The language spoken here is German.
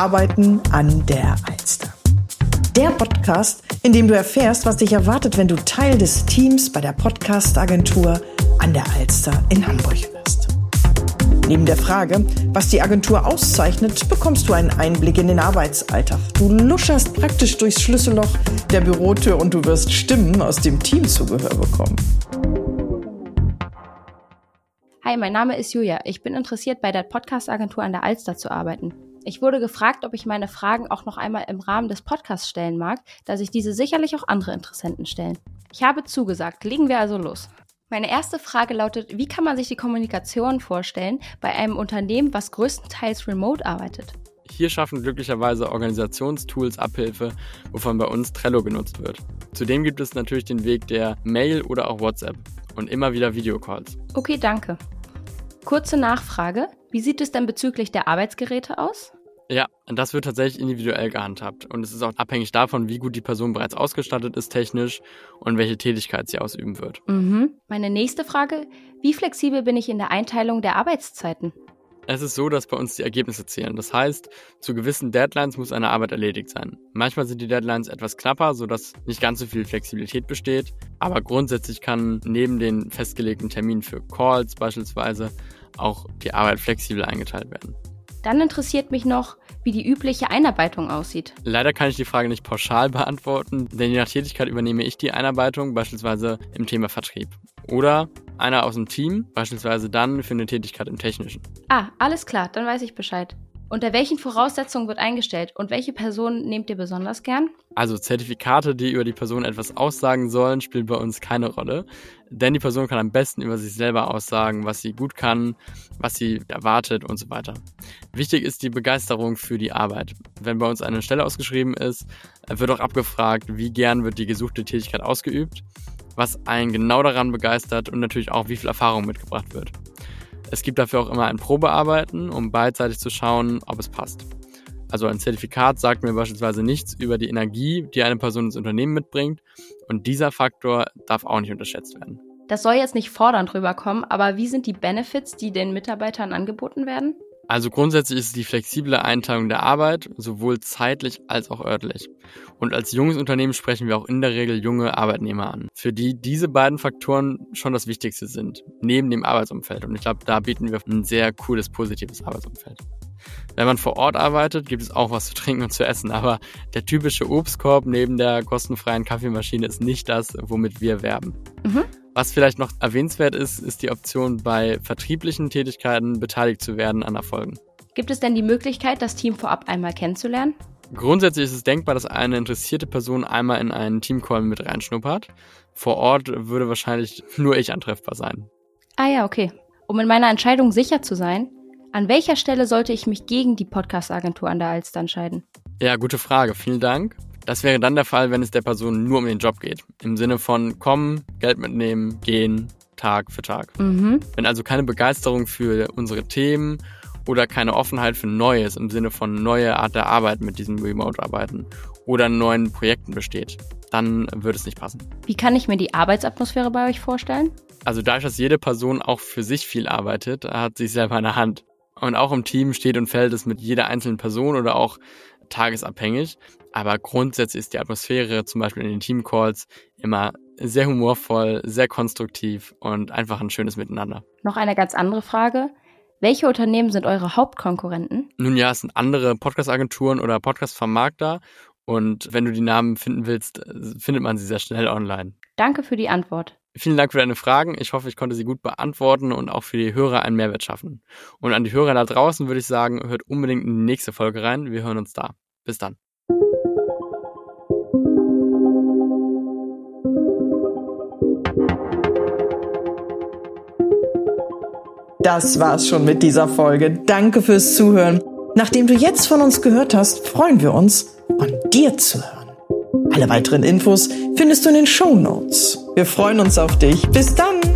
Arbeiten an der Alster. Der Podcast, in dem du erfährst, was dich erwartet, wenn du Teil des Teams bei der Podcast-Agentur an der Alster in Hamburg wirst. Neben der Frage, was die Agentur auszeichnet, bekommst du einen Einblick in den Arbeitsalltag. Du luscherst praktisch durchs Schlüsselloch der Bürotür und du wirst Stimmen aus dem Teamzubehör bekommen. Hi, mein Name ist Julia. Ich bin interessiert, bei der Podcast-Agentur an der Alster zu arbeiten. Ich wurde gefragt, ob ich meine Fragen auch noch einmal im Rahmen des Podcasts stellen mag, da sich diese sicherlich auch andere Interessenten stellen. Ich habe zugesagt. Legen wir also los. Meine erste Frage lautet, wie kann man sich die Kommunikation vorstellen bei einem Unternehmen, was größtenteils remote arbeitet? Hier schaffen glücklicherweise Organisationstools Abhilfe, wovon bei uns Trello genutzt wird. Zudem gibt es natürlich den Weg der Mail oder auch WhatsApp und immer wieder Videocalls. Okay, danke. Kurze Nachfrage. Wie sieht es denn bezüglich der Arbeitsgeräte aus? Ja, das wird tatsächlich individuell gehandhabt und es ist auch abhängig davon, wie gut die Person bereits ausgestattet ist technisch und welche Tätigkeit sie ausüben wird. Mhm. Meine nächste Frage, wie flexibel bin ich in der Einteilung der Arbeitszeiten? Es ist so, dass bei uns die Ergebnisse zählen. Das heißt, zu gewissen Deadlines muss eine Arbeit erledigt sein. Manchmal sind die Deadlines etwas knapper, sodass nicht ganz so viel Flexibilität besteht. Aber grundsätzlich kann neben den festgelegten Terminen für Calls beispielsweise auch die Arbeit flexibel eingeteilt werden. Dann interessiert mich noch, wie die übliche Einarbeitung aussieht. Leider kann ich die Frage nicht pauschal beantworten, denn je nach Tätigkeit übernehme ich die Einarbeitung, beispielsweise im Thema Vertrieb. Oder einer aus dem Team, beispielsweise dann für eine Tätigkeit im Technischen. Ah, alles klar, dann weiß ich Bescheid. Unter welchen Voraussetzungen wird eingestellt und welche Personen nehmt ihr besonders gern? Also Zertifikate, die über die Person etwas aussagen sollen, spielen bei uns keine Rolle. Denn die Person kann am besten über sich selber aussagen, was sie gut kann, was sie erwartet und so weiter. Wichtig ist die Begeisterung für die Arbeit. Wenn bei uns eine Stelle ausgeschrieben ist, wird auch abgefragt, wie gern wird die gesuchte Tätigkeit ausgeübt, was einen genau daran begeistert und natürlich auch, wie viel Erfahrung mitgebracht wird. Es gibt dafür auch immer ein Probearbeiten, um beidseitig zu schauen, ob es passt. Also ein Zertifikat sagt mir beispielsweise nichts über die Energie, die eine Person ins Unternehmen mitbringt. Und dieser Faktor darf auch nicht unterschätzt werden. Das soll jetzt nicht fordernd rüberkommen, aber wie sind die Benefits, die den Mitarbeitern angeboten werden? Also grundsätzlich ist es die flexible Einteilung der Arbeit, sowohl zeitlich als auch örtlich. Und als junges Unternehmen sprechen wir auch in der Regel junge Arbeitnehmer an, für die diese beiden Faktoren schon das Wichtigste sind, neben dem Arbeitsumfeld. Und ich glaube, da bieten wir ein sehr cooles, positives Arbeitsumfeld. Wenn man vor Ort arbeitet, gibt es auch was zu trinken und zu essen, aber der typische Obstkorb neben der kostenfreien Kaffeemaschine ist nicht das, womit wir werben. Mhm. Was vielleicht noch erwähnenswert ist, ist die Option, bei vertrieblichen Tätigkeiten beteiligt zu werden an Erfolgen. Gibt es denn die Möglichkeit, das Team vorab einmal kennenzulernen? Grundsätzlich ist es denkbar, dass eine interessierte Person einmal in einen Teamcall mit reinschnuppert. Vor Ort würde wahrscheinlich nur ich antreffbar sein. Ah ja, okay. Um in meiner Entscheidung sicher zu sein, an welcher Stelle sollte ich mich gegen die Podcast-Agentur an der Alster entscheiden? Ja, gute Frage. Vielen Dank. Das wäre dann der Fall, wenn es der Person nur um den Job geht. Im Sinne von kommen, Geld mitnehmen, gehen, Tag für Tag. Mhm. Wenn also keine Begeisterung für unsere Themen oder keine Offenheit für Neues im Sinne von neue Art der Arbeit mit diesem Remote-Arbeiten oder neuen Projekten besteht, dann würde es nicht passen. Wie kann ich mir die Arbeitsatmosphäre bei euch vorstellen? Also dadurch, dass jede Person auch für sich viel arbeitet, hat sich selber eine Hand. Und auch im Team steht und fällt es mit jeder einzelnen Person oder auch tagesabhängig. Aber grundsätzlich ist die Atmosphäre zum Beispiel in den Teamcalls immer sehr humorvoll, sehr konstruktiv und einfach ein schönes Miteinander. Noch eine ganz andere Frage. Welche Unternehmen sind eure Hauptkonkurrenten? Nun ja, es sind andere Podcast-Agenturen oder Podcast-Vermarkter. Und wenn du die Namen finden willst, findet man sie sehr schnell online. Danke für die Antwort. Vielen Dank für deine Fragen. Ich hoffe, ich konnte sie gut beantworten und auch für die Hörer einen Mehrwert schaffen. Und an die Hörer da draußen würde ich sagen, hört unbedingt in die nächste Folge rein. Wir hören uns da. Bis dann. Das war's schon mit dieser Folge. Danke fürs Zuhören. Nachdem du jetzt von uns gehört hast, freuen wir uns, von dir zu hören. Alle weiteren Infos findest du in den Show Notes. Wir freuen uns auf dich. Bis dann!